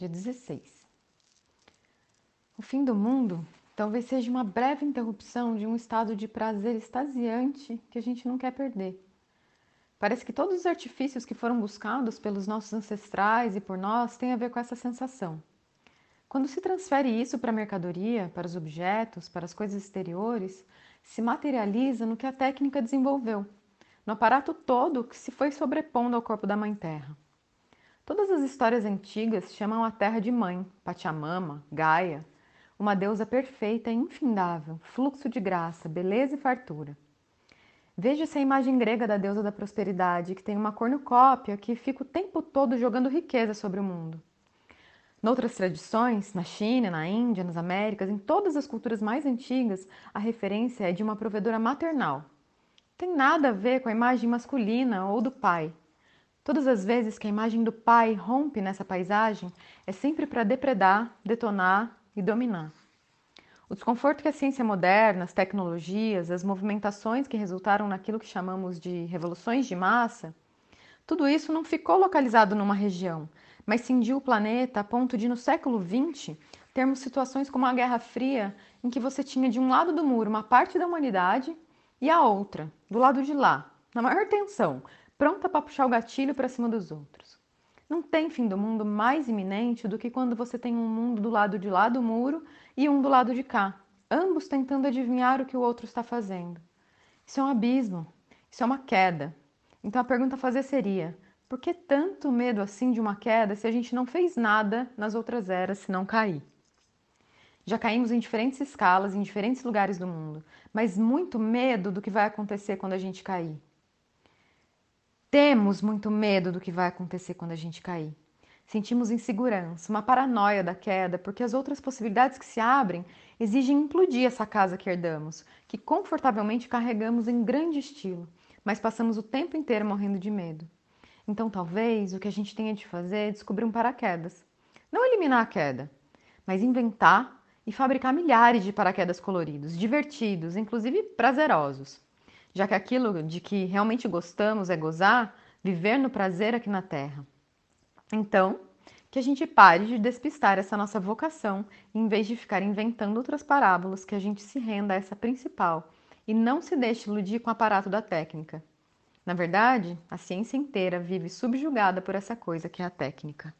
dia 16. O fim do mundo talvez seja uma breve interrupção de um estado de prazer extasiante que a gente não quer perder. Parece que todos os artifícios que foram buscados pelos nossos ancestrais e por nós têm a ver com essa sensação. Quando se transfere isso para a mercadoria, para os objetos, para as coisas exteriores, se materializa no que a técnica desenvolveu, no aparato todo que se foi sobrepondo ao corpo da Mãe Terra. Todas as histórias antigas chamam a Terra de Mãe, Pachamama, Gaia, uma deusa perfeita e infindável, fluxo de graça, beleza e fartura. Veja-se a imagem grega da deusa da prosperidade, que tem uma cornucópia que fica o tempo todo jogando riqueza sobre o mundo. Noutras tradições, na China, na Índia, nas Américas, em todas as culturas mais antigas, a referência é de uma provedora maternal. Tem nada a ver com a imagem masculina ou do pai. Todas as vezes que a imagem do pai rompe nessa paisagem, é sempre para depredar, detonar e dominar. O desconforto que a ciência moderna, as tecnologias, as movimentações que resultaram naquilo que chamamos de revoluções de massa, tudo isso não ficou localizado numa região, mas cindiu o planeta a ponto de, no século XX, termos situações como a Guerra Fria, em que você tinha de um lado do muro uma parte da humanidade e a outra, do lado de lá, na maior tensão, pronta para puxar o gatilho para cima dos outros. Não tem fim do mundo mais iminente do que quando você tem um mundo do lado de lá do muro e um do lado de cá, ambos tentando adivinhar o que o outro está fazendo. Isso é um abismo, isso é uma queda. Então a pergunta a fazer seria: por que tanto medo assim de uma queda se a gente não fez nada nas outras eras se não cair? Já caímos em diferentes escalas, em diferentes lugares do mundo, mas muito medo do que vai acontecer quando a gente cair. Temos muito medo do que vai acontecer quando a gente cair. Sentimos insegurança, uma paranoia da queda, porque as outras possibilidades que se abrem exigem implodir essa casa que herdamos, que confortavelmente carregamos em grande estilo, mas passamos o tempo inteiro morrendo de medo. Então, talvez o que a gente tenha de fazer é descobrir um paraquedas. Não eliminar a queda, mas inventar e fabricar milhares de paraquedas coloridos, divertidos, inclusive prazerosos. Já que aquilo de que realmente gostamos é gozar, viver no prazer aqui na Terra. Então, que a gente pare de despistar essa nossa vocação, em vez de ficar inventando outras parábolas, que a gente se renda a essa principal e não se deixe iludir com o aparato da técnica. Na verdade, a ciência inteira vive subjugada por essa coisa que é a técnica.